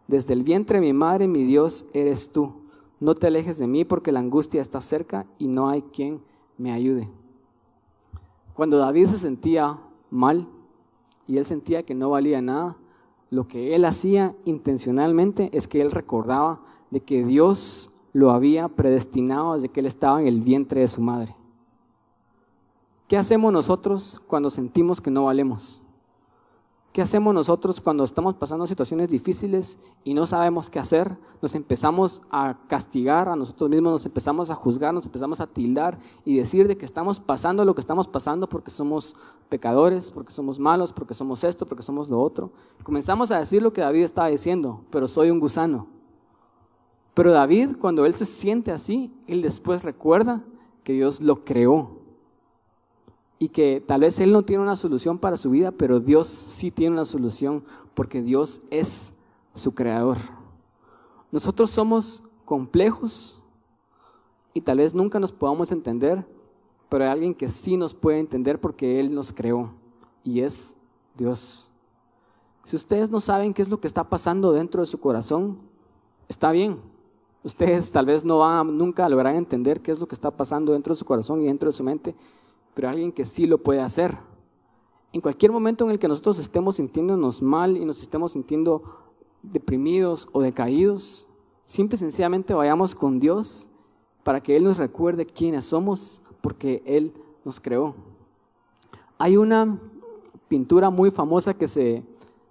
Desde el vientre de mi madre, mi Dios, eres tú. No te alejes de mí porque la angustia está cerca y no hay quien me ayude. Cuando David se sentía mal y él sentía que no valía nada, lo que él hacía intencionalmente es que él recordaba de que Dios lo había predestinado desde que él estaba en el vientre de su madre. ¿Qué hacemos nosotros cuando sentimos que no valemos? ¿Qué hacemos nosotros cuando estamos pasando situaciones difíciles y no sabemos qué hacer? Nos empezamos a castigar a nosotros mismos, nos empezamos a juzgar, nos empezamos a tildar y decir de que estamos pasando lo que estamos pasando porque somos pecadores, porque somos malos, porque somos esto, porque somos lo otro. Comenzamos a decir lo que David estaba diciendo, pero soy un gusano. Pero David, cuando él se siente así, él después recuerda que Dios lo creó y que tal vez él no tiene una solución para su vida, pero Dios sí tiene una solución porque Dios es su creador. Nosotros somos complejos y tal vez nunca nos podamos entender, pero hay alguien que sí nos puede entender porque Él nos creó y es Dios. Si ustedes no saben qué es lo que está pasando dentro de su corazón, está bien. Ustedes tal vez no van nunca a lograr entender qué es lo que está pasando dentro de su corazón y dentro de su mente, pero alguien que sí lo puede hacer. En cualquier momento en el que nosotros estemos sintiéndonos mal y nos estemos sintiendo deprimidos o decaídos, simple y sencillamente vayamos con Dios para que Él nos recuerde quiénes somos, porque Él nos creó. Hay una pintura muy famosa que se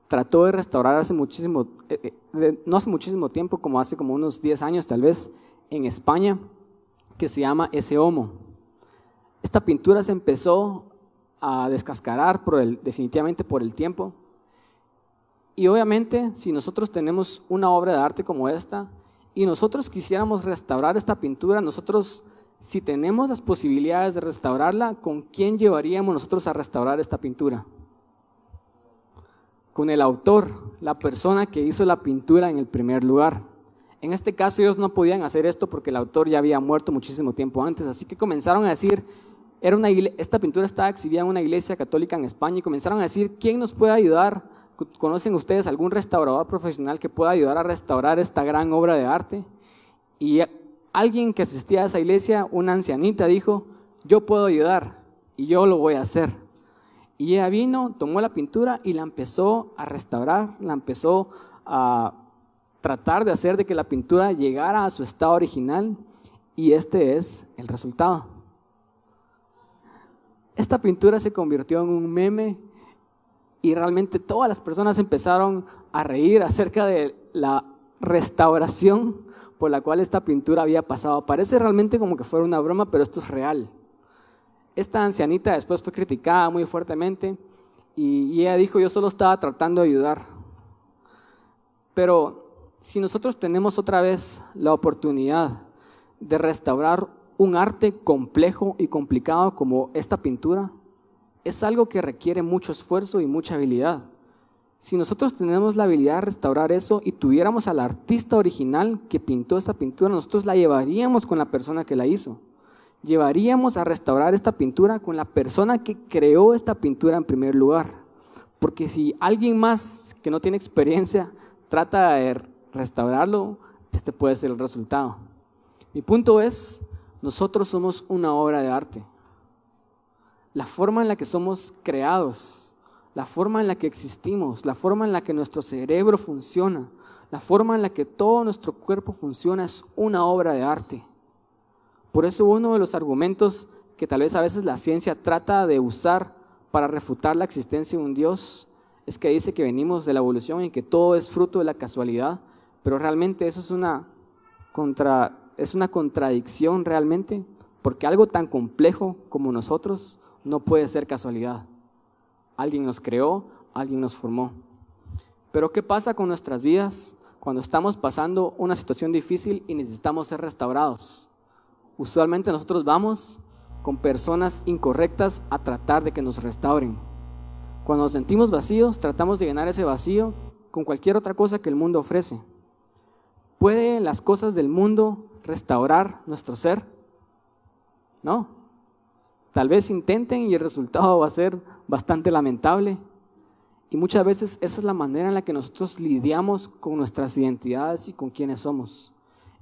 trató de restaurar hace muchísimo, eh, eh, no hace muchísimo tiempo, como hace como unos 10 años tal vez, en España, que se llama Ese Homo. Esta pintura se empezó a descascarar por definitivamente por el tiempo. Y obviamente, si nosotros tenemos una obra de arte como esta y nosotros quisiéramos restaurar esta pintura, nosotros, si tenemos las posibilidades de restaurarla, ¿con quién llevaríamos nosotros a restaurar esta pintura? Con el autor, la persona que hizo la pintura en el primer lugar. En este caso ellos no podían hacer esto porque el autor ya había muerto muchísimo tiempo antes, así que comenzaron a decir, era una esta pintura estaba exhibida en una iglesia católica en España y comenzaron a decir, ¿quién nos puede ayudar? ¿Conocen ustedes algún restaurador profesional que pueda ayudar a restaurar esta gran obra de arte? Y alguien que asistía a esa iglesia, una ancianita, dijo, yo puedo ayudar y yo lo voy a hacer. Y ella vino, tomó la pintura y la empezó a restaurar, la empezó a tratar de hacer de que la pintura llegara a su estado original y este es el resultado. Esta pintura se convirtió en un meme y realmente todas las personas empezaron a reír acerca de la restauración por la cual esta pintura había pasado. Parece realmente como que fuera una broma, pero esto es real. Esta ancianita después fue criticada muy fuertemente y, ella dijo, yo solo estaba tratando de ayudar. Pero si nosotros tenemos otra vez la oportunidad de restaurar un arte complejo y complicado como esta pintura es algo que requiere mucho esfuerzo y mucha habilidad. Si nosotros tenemos la habilidad de restaurar eso y tuviéramos al artista original que pintó esta pintura, nosotros la llevaríamos con la persona que la hizo. Llevaríamos a restaurar esta pintura con la persona que creó esta pintura en primer lugar. Porque si alguien más que no tiene experiencia trata de restaurarlo, este puede ser el resultado. Mi punto es, nosotros somos una obra de arte. La forma en la que somos creados, la forma en la que existimos, la forma en la que nuestro cerebro funciona, la forma en la que todo nuestro cuerpo funciona es una obra de arte. Por eso uno de los argumentos que tal vez a veces la ciencia trata de usar para refutar la existencia de un Dios es que dice que venimos de la evolución y que todo es fruto de la casualidad, pero realmente eso es una contra es una contradicción realmente, porque algo tan complejo como nosotros no puede ser casualidad. Alguien nos creó, alguien nos formó. Pero ¿qué pasa con nuestras vidas cuando estamos pasando una situación difícil y necesitamos ser restaurados? Usualmente nosotros vamos con personas incorrectas a tratar de que nos restauren. Cuando nos sentimos vacíos, tratamos de llenar ese vacío con cualquier otra cosa que el mundo ofrece. ¿Puede las cosas del mundo restaurar nuestro ser? No. Tal vez intenten y el resultado va a ser bastante lamentable. Y muchas veces esa es la manera en la que nosotros lidiamos con nuestras identidades y con quienes somos.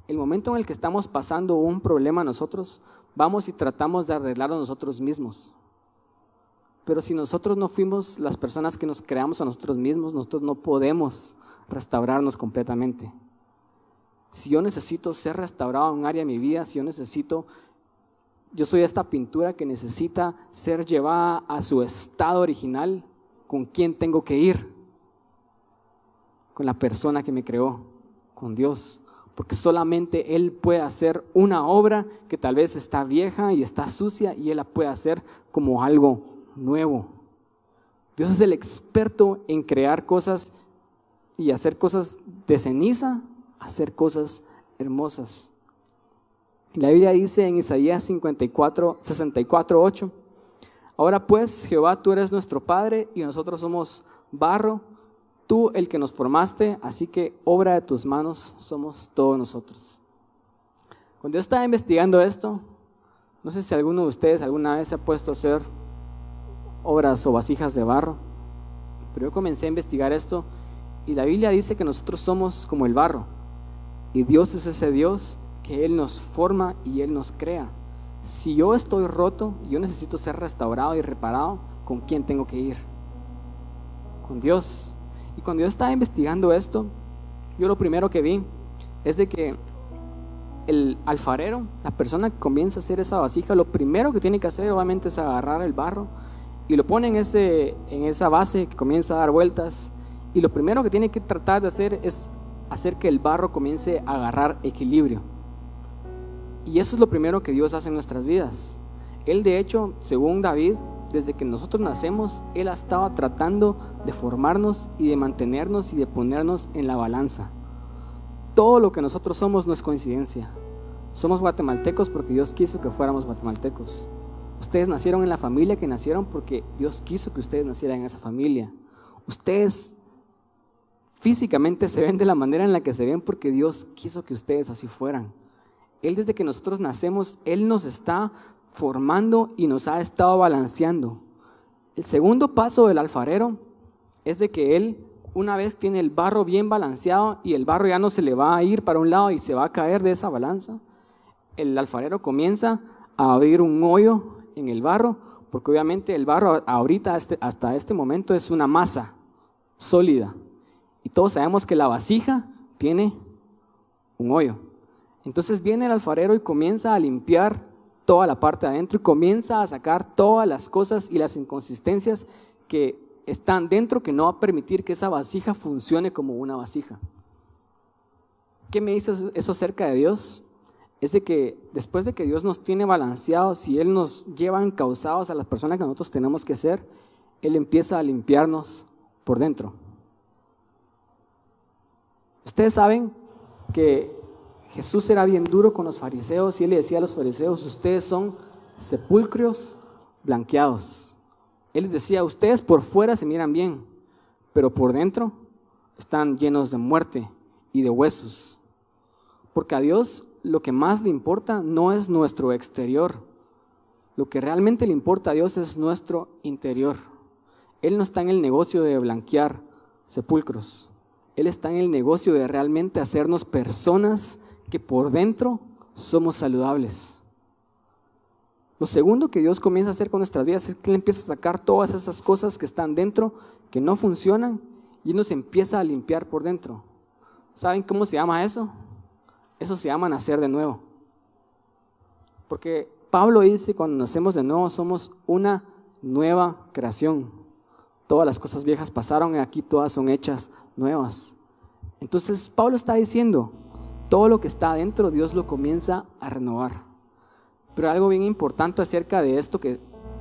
El momento en el que estamos pasando un problema nosotros, vamos y tratamos de arreglarlo nosotros mismos. Pero si nosotros no fuimos las personas que nos creamos a nosotros mismos, nosotros no podemos restaurarnos completamente. Si yo necesito ser restaurado en un área de mi vida, si yo necesito, yo soy esta pintura que necesita ser llevada a su estado original, ¿con quién tengo que ir? Con la persona que me creó, con Dios porque solamente Él puede hacer una obra que tal vez está vieja y está sucia y Él la puede hacer como algo nuevo. Dios es el experto en crear cosas y hacer cosas de ceniza, hacer cosas hermosas. La Biblia dice en Isaías 54, 64, 8, Ahora pues, Jehová, tú eres nuestro Padre y nosotros somos barro tú el que nos formaste, así que obra de tus manos somos todos nosotros. Cuando yo estaba investigando esto, no sé si alguno de ustedes alguna vez se ha puesto a hacer obras o vasijas de barro, pero yo comencé a investigar esto y la Biblia dice que nosotros somos como el barro y Dios es ese Dios que Él nos forma y Él nos crea. Si yo estoy roto, yo necesito ser restaurado y reparado, ¿con quién tengo que ir? Con Dios. Y cuando yo estaba investigando esto, yo lo primero que vi es de que el alfarero, la persona que comienza a hacer esa vasija, lo primero que tiene que hacer obviamente es agarrar el barro y lo pone en, ese, en esa base que comienza a dar vueltas. Y lo primero que tiene que tratar de hacer es hacer que el barro comience a agarrar equilibrio. Y eso es lo primero que Dios hace en nuestras vidas. Él de hecho, según David, desde que nosotros nacemos, Él estaba tratando de formarnos y de mantenernos y de ponernos en la balanza. Todo lo que nosotros somos no es coincidencia. Somos guatemaltecos porque Dios quiso que fuéramos guatemaltecos. Ustedes nacieron en la familia que nacieron porque Dios quiso que ustedes nacieran en esa familia. Ustedes físicamente se ven de la manera en la que se ven porque Dios quiso que ustedes así fueran. Él desde que nosotros nacemos, Él nos está formando y nos ha estado balanceando. El segundo paso del alfarero es de que él una vez tiene el barro bien balanceado y el barro ya no se le va a ir para un lado y se va a caer de esa balanza, el alfarero comienza a abrir un hoyo en el barro, porque obviamente el barro ahorita hasta este momento es una masa sólida. Y todos sabemos que la vasija tiene un hoyo. Entonces viene el alfarero y comienza a limpiar toda la parte de adentro y comienza a sacar todas las cosas y las inconsistencias que están dentro que no va a permitir que esa vasija funcione como una vasija. ¿Qué me dice eso acerca de Dios? Es de que después de que Dios nos tiene balanceados y Él nos lleva encausados a las personas que nosotros tenemos que ser, Él empieza a limpiarnos por dentro. Ustedes saben que Jesús era bien duro con los fariseos y él le decía a los fariseos, ustedes son sepulcros blanqueados. Él les decía, ustedes por fuera se miran bien, pero por dentro están llenos de muerte y de huesos. Porque a Dios lo que más le importa no es nuestro exterior. Lo que realmente le importa a Dios es nuestro interior. Él no está en el negocio de blanquear sepulcros. Él está en el negocio de realmente hacernos personas que por dentro somos saludables. Lo segundo que Dios comienza a hacer con nuestras vidas es que Él empieza a sacar todas esas cosas que están dentro, que no funcionan, y nos empieza a limpiar por dentro. ¿Saben cómo se llama eso? Eso se llama nacer de nuevo. Porque Pablo dice, cuando nacemos de nuevo somos una nueva creación. Todas las cosas viejas pasaron y aquí todas son hechas nuevas. Entonces Pablo está diciendo, todo lo que está adentro Dios lo comienza a renovar. Pero algo bien importante acerca de esto que,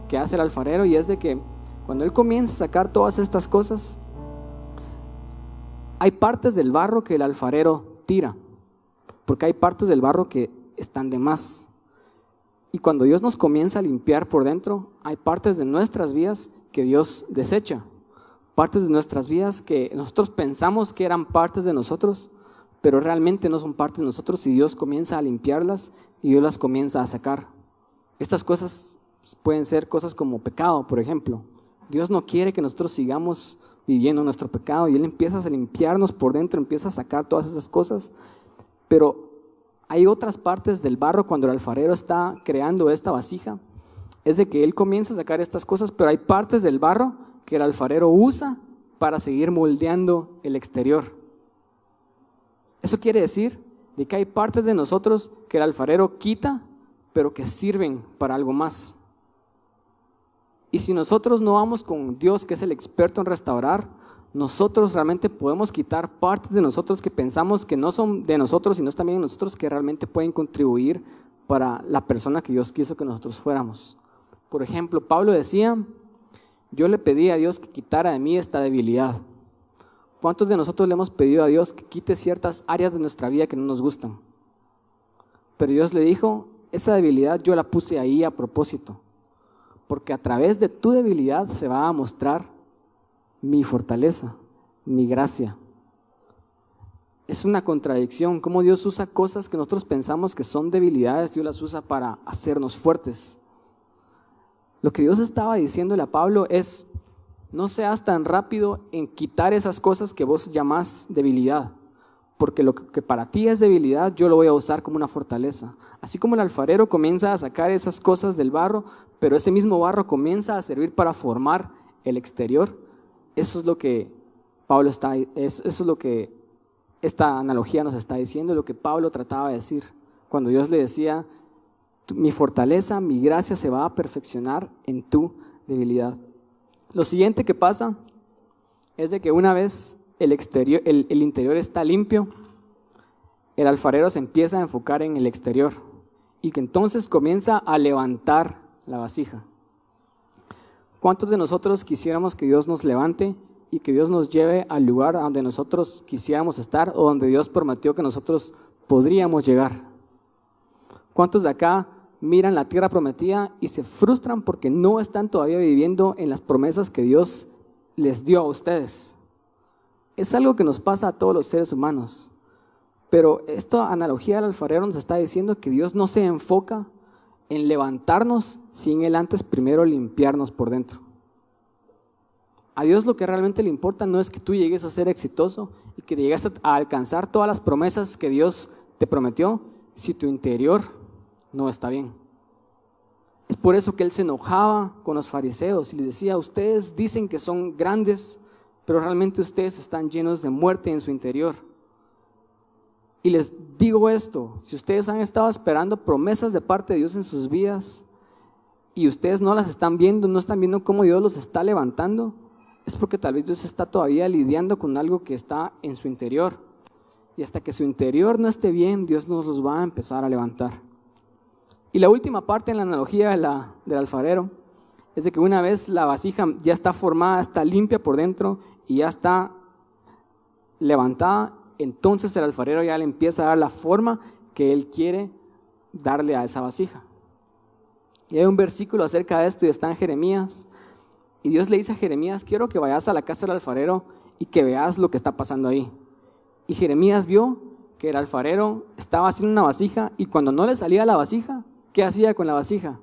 que hace el alfarero y es de que cuando Él comienza a sacar todas estas cosas, hay partes del barro que el alfarero tira, porque hay partes del barro que están de más. Y cuando Dios nos comienza a limpiar por dentro, hay partes de nuestras vidas que Dios desecha, partes de nuestras vidas que nosotros pensamos que eran partes de nosotros, pero realmente no son parte de nosotros y Dios comienza a limpiarlas y Dios las comienza a sacar. Estas cosas pueden ser cosas como pecado, por ejemplo. Dios no quiere que nosotros sigamos viviendo nuestro pecado y Él empieza a limpiarnos por dentro, empieza a sacar todas esas cosas, pero hay otras partes del barro cuando el alfarero está creando esta vasija, es de que él comienza a sacar estas cosas, pero hay partes del barro que el alfarero usa para seguir moldeando el exterior. Eso quiere decir de que hay partes de nosotros que el alfarero quita, pero que sirven para algo más. Y si nosotros no vamos con Dios, que es el experto en restaurar, nosotros realmente podemos quitar partes de nosotros que pensamos que no son de nosotros, sino también de nosotros que realmente pueden contribuir para la persona que Dios quiso que nosotros fuéramos. Por ejemplo, Pablo decía, yo le pedí a Dios que quitara de mí esta debilidad. ¿Cuántos de nosotros le hemos pedido a Dios que quite ciertas áreas de nuestra vida que no nos gustan? Pero Dios le dijo, esa debilidad yo la puse ahí a propósito, porque a través de tu debilidad se va a mostrar mi fortaleza, mi gracia. Es una contradicción, cómo Dios usa cosas que nosotros pensamos que son debilidades, Dios las usa para hacernos fuertes. Lo que Dios estaba diciéndole a Pablo es, no seas tan rápido en quitar esas cosas que vos llamás debilidad, porque lo que para ti es debilidad, yo lo voy a usar como una fortaleza. Así como el alfarero comienza a sacar esas cosas del barro, pero ese mismo barro comienza a servir para formar el exterior, eso es lo que Pablo está, eso es lo que esta analogía nos está diciendo, lo que Pablo trataba de decir. Cuando Dios le decía, mi fortaleza, mi gracia se va a perfeccionar en tu debilidad. Lo siguiente que pasa es de que una vez el, exterior, el, el interior está limpio, el alfarero se empieza a enfocar en el exterior y que entonces comienza a levantar la vasija. ¿Cuántos de nosotros quisiéramos que Dios nos levante y que Dios nos lleve al lugar donde nosotros quisiéramos estar o donde Dios prometió que nosotros podríamos llegar? ¿Cuántos de acá miran la tierra prometida y se frustran porque no están todavía viviendo en las promesas que Dios les dio a ustedes? Es algo que nos pasa a todos los seres humanos. Pero esta analogía del alfarero nos está diciendo que Dios no se enfoca en levantarnos sin Él antes primero limpiarnos por dentro. A Dios lo que realmente le importa no es que tú llegues a ser exitoso y que llegues a alcanzar todas las promesas que Dios te prometió si tu interior no está bien. Es por eso que Él se enojaba con los fariseos y les decía, ustedes dicen que son grandes, pero realmente ustedes están llenos de muerte en su interior. Y les digo esto, si ustedes han estado esperando promesas de parte de Dios en sus vidas y ustedes no las están viendo, no están viendo cómo Dios los está levantando, es porque tal vez Dios está todavía lidiando con algo que está en su interior. Y hasta que su interior no esté bien, Dios nos los va a empezar a levantar. Y la última parte en la analogía de la, del alfarero es de que una vez la vasija ya está formada, está limpia por dentro y ya está levantada, entonces el alfarero ya le empieza a dar la forma que él quiere darle a esa vasija. Y hay un versículo acerca de esto y está en Jeremías. Y Dios le dice a Jeremías, quiero que vayas a la casa del alfarero y que veas lo que está pasando ahí. Y Jeremías vio que el alfarero estaba haciendo una vasija y cuando no le salía la vasija, ¿qué hacía con la vasija?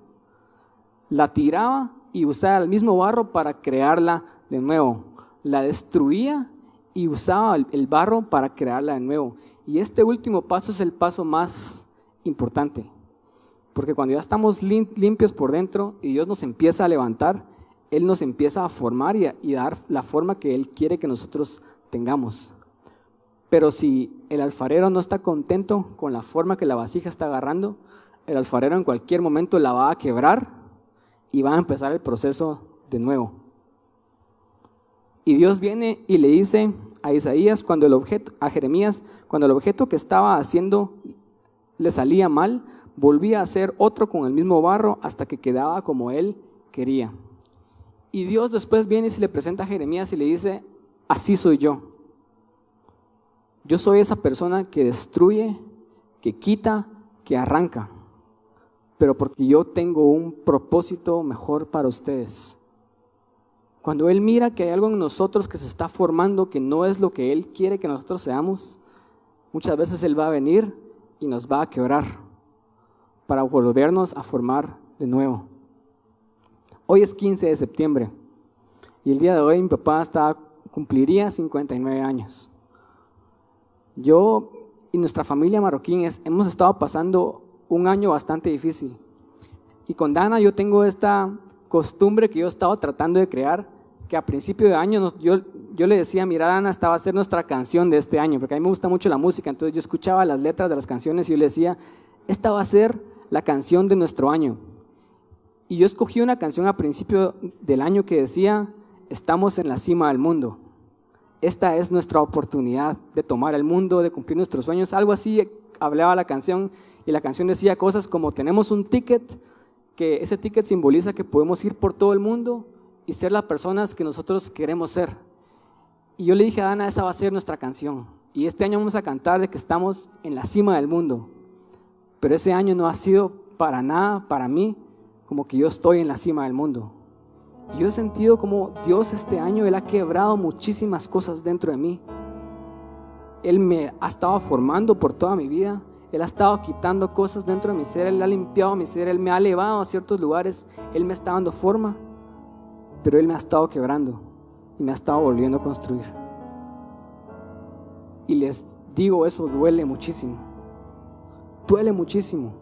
La tiraba y usaba el mismo barro para crearla de nuevo. La destruía y usaba el barro para crearla de nuevo. Y este último paso es el paso más importante. Porque cuando ya estamos limpios por dentro y Dios nos empieza a levantar, Él nos empieza a formar y, a, dar la forma que Él quiere que nosotros tengamos. Pero si el alfarero no está contento con la forma que la vasija está agarrando, el alfarero en cualquier momento la va a quebrar y va a empezar el proceso de nuevo. Y Dios viene y le dice a Isaías cuando el objeto, a Jeremías, cuando el objeto que estaba haciendo le salía mal, volvía a hacer otro con el mismo barro hasta que quedaba como él quería. Y Dios después viene y se le presenta a Jeremías y le dice, así soy yo. Yo soy esa persona que destruye, que quita, que arranca, pero porque yo tengo un propósito mejor para ustedes. Cuando Él mira que hay algo en nosotros que se está formando que no es lo que Él quiere que nosotros seamos, muchas veces Él va a venir y nos va a quebrar para volvernos a formar de nuevo. Hoy es 15 de septiembre y el día de hoy mi papá está, cumpliría 59 años. Yo y nuestra familia marroquín hemos estado pasando un año bastante difícil. Y con Dana yo tengo esta costumbre que yo he estado tratando de crear, que a principio de año yo, yo le decía, mira Dana, esta va a ser nuestra canción de este año, porque a mí me gusta mucho la música, entonces yo escuchaba las letras de las canciones y yo le decía, esta va a ser la canción de nuestro año. Y yo escogí una canción a principio del año que decía, estamos en la cima del mundo. Esta es nuestra oportunidad de tomar el mundo, de cumplir nuestros sueños. Algo así hablaba la canción y la canción decía cosas como tenemos un ticket, que ese ticket simboliza que podemos ir por todo el mundo y ser las personas que nosotros queremos ser. Y yo le dije a Ana, esta va a ser nuestra canción. Y este año vamos a cantar de que estamos en la cima del mundo. Pero ese año no ha sido para nada, para mí, como que yo estoy en la cima del mundo. Y yo he sentido como Dios este año, Él ha quebrado muchísimas cosas dentro de mí. Él me ha estado formando por toda mi vida. Él ha estado quitando cosas dentro de mi ser. Él ha limpiado mi ser. Él me ha elevado a ciertos lugares. Él me está dando forma. Pero Él me ha estado quebrando y me ha estado volviendo a construir. Y les digo, eso duele muchísimo. Duele muchísimo.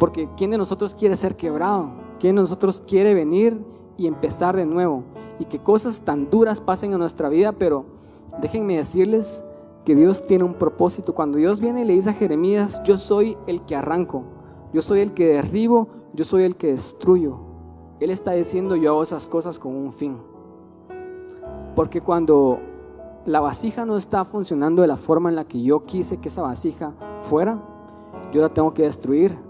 Porque ¿quién de nosotros quiere ser quebrado? ¿Quién de nosotros quiere venir y empezar de nuevo? Y que cosas tan duras pasen en nuestra vida, pero déjenme decirles que Dios tiene un propósito. Cuando Dios viene y le dice a Jeremías, yo soy el que arranco, yo soy el que derribo, yo soy el que destruyo. Él está diciendo, yo hago esas cosas con un fin. Porque cuando la vasija no está funcionando de la forma en la que yo quise que esa vasija fuera, yo la tengo que destruir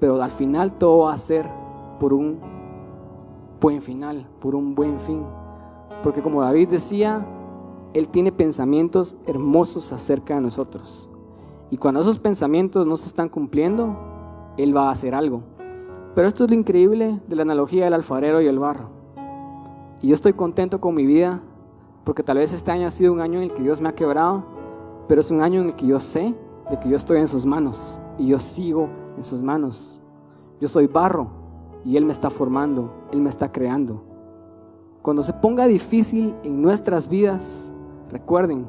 pero al final todo va a ser por un buen final, por un buen fin. Porque como David decía, Él tiene pensamientos hermosos acerca de nosotros. Y cuando esos pensamientos no se están cumpliendo, Él va a hacer algo. Pero esto es lo increíble de la analogía del alfarero y el barro. Y yo estoy contento con mi vida, porque tal vez este año ha sido un año en el que Dios me ha quebrado, pero es un año en el que yo sé de que yo estoy en sus manos y yo sigo en sus manos. Yo soy barro y Él me está formando, Él me está creando. Cuando se ponga difícil en nuestras vidas, recuerden,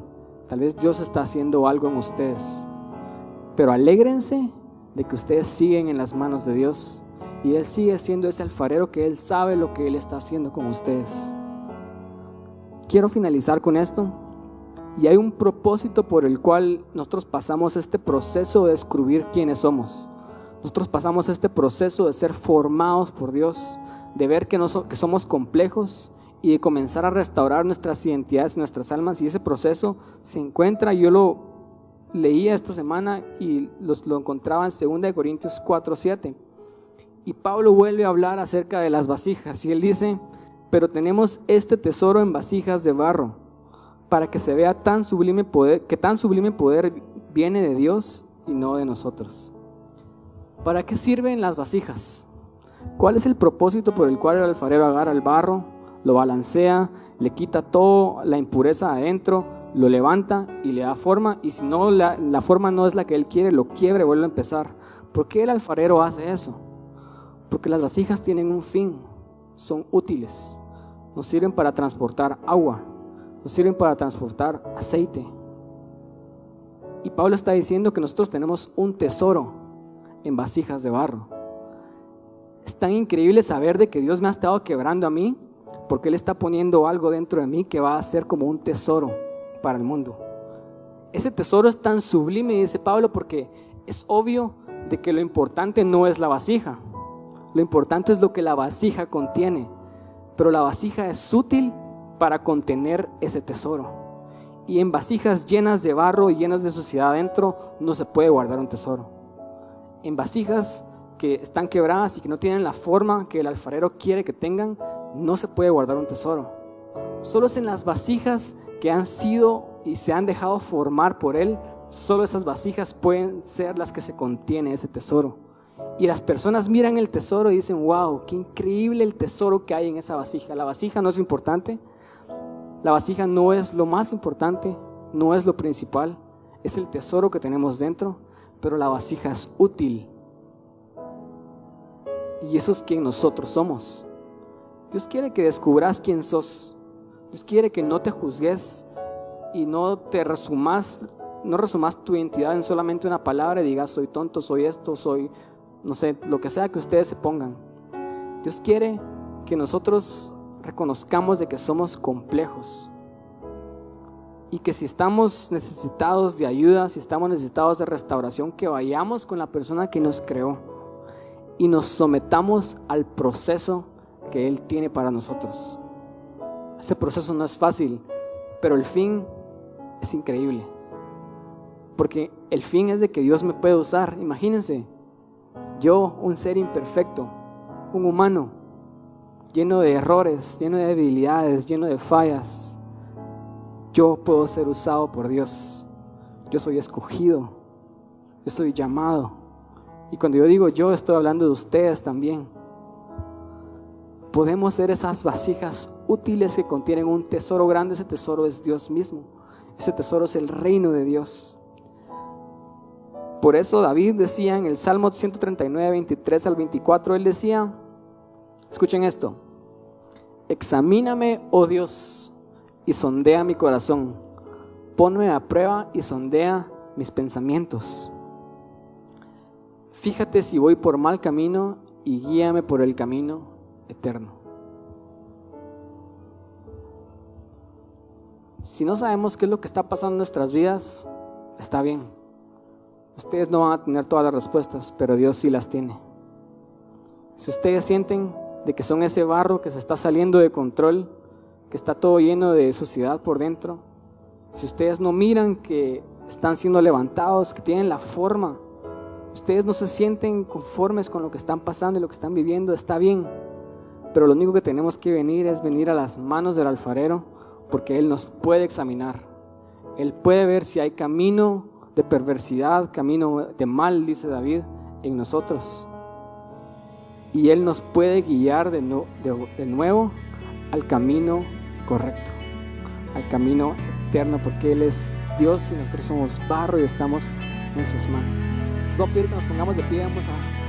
tal vez Dios está haciendo algo en ustedes, pero alégrense de que ustedes siguen en las manos de Dios y Él sigue siendo ese alfarero que Él sabe lo que Él está haciendo con ustedes. Quiero finalizar con esto y hay un propósito por el cual nosotros pasamos este proceso de descubrir quiénes somos. Nosotros pasamos este proceso de ser formados por Dios, de ver que, no que somos complejos y de comenzar a restaurar nuestras identidades, nuestras almas. Y ese proceso se encuentra, yo lo leía esta semana y lo encontraba en 2 Corintios 4, 7. Y Pablo vuelve a hablar acerca de las vasijas y él dice, pero tenemos este tesoro en vasijas de barro, para que se vea tan sublime poder, que tan sublime poder viene de Dios y no de nosotros. ¿Para qué sirven las vasijas? ¿Cuál es el propósito por el cual el alfarero agarra el barro, lo balancea, le quita toda la impureza adentro, lo levanta y le da forma? Y si no, la, la forma no es la que él quiere, lo quiebra y vuelve a empezar. ¿Por qué el alfarero hace eso? Porque las vasijas tienen un fin, son útiles. Nos sirven para transportar agua, nos sirven para transportar aceite. Y Pablo está diciendo que nosotros tenemos un tesoro en vasijas de barro. Es tan increíble saber de que Dios me ha estado quebrando a mí porque Él está poniendo algo dentro de mí que va a ser como un tesoro para el mundo. Ese tesoro es tan sublime, dice Pablo, porque es obvio de que lo importante no es la vasija. Lo importante es lo que la vasija contiene. Pero la vasija es útil para contener ese tesoro. Y en vasijas llenas de barro y llenas de suciedad adentro no se puede guardar un tesoro en vasijas que están quebradas y que no tienen la forma que el alfarero quiere que tengan, no se puede guardar un tesoro. Solo es en las vasijas que han sido y se han dejado formar por él, solo esas vasijas pueden ser las que se contiene ese tesoro. Y las personas miran el tesoro y dicen, wow, qué increíble el tesoro que hay en esa vasija. La vasija no es importante, la vasija no es lo más importante, no es lo principal, es el tesoro que tenemos dentro pero la vasija es útil. Y eso es quien nosotros somos. Dios quiere que descubras quién sos. Dios quiere que no te juzgues y no te resumas, no resumas tu identidad en solamente una palabra y digas soy tonto, soy esto, soy no sé, lo que sea que ustedes se pongan. Dios quiere que nosotros reconozcamos de que somos complejos y que si estamos necesitados de ayuda, si estamos necesitados de restauración, que vayamos con la persona que nos creó y nos sometamos al proceso que Él tiene para nosotros. Ese proceso no es fácil, pero el fin es increíble. Porque el fin es de que Dios me puede usar. Imagínense, yo, un ser imperfecto, un humano, lleno de errores, lleno de debilidades, lleno de fallas, yo puedo ser usado por Dios. Yo soy escogido, yo estoy llamado. Y cuando yo digo yo, estoy hablando de ustedes también. Podemos ser esas vasijas útiles que contienen un tesoro grande. Ese tesoro es Dios mismo. Ese tesoro es el reino de Dios. Por eso David decía en el Salmo 139, 23 al 24, él decía, escuchen esto, examíname, oh Dios, y sondea mi corazón, ponme a prueba y sondea mis pensamientos. Fíjate si voy por mal camino y guíame por el camino eterno. Si no sabemos qué es lo que está pasando en nuestras vidas, está bien Ustedes no van a tener todas las respuestas, pero Dios sí las tiene. Si ustedes sienten de que son ese barro que se está saliendo de control, que está todo lleno de suciedad por dentro, si ustedes no miran que están siendo levantados, que tienen la forma, ustedes no se sienten conformes con lo que están pasando y lo que están viviendo, está bien. Pero lo único que tenemos que venir es venir a las manos del alfarero porque Él nos puede examinar. Él puede ver si hay camino de perversidad, camino de mal, dice David, en nosotros. Y Él nos puede guiar de, de, nuevo al camino correcto, al camino eterno, porque Él es Dios y nosotros somos barro y estamos en sus manos. A pedir que nos pongamos de pie, vamos a.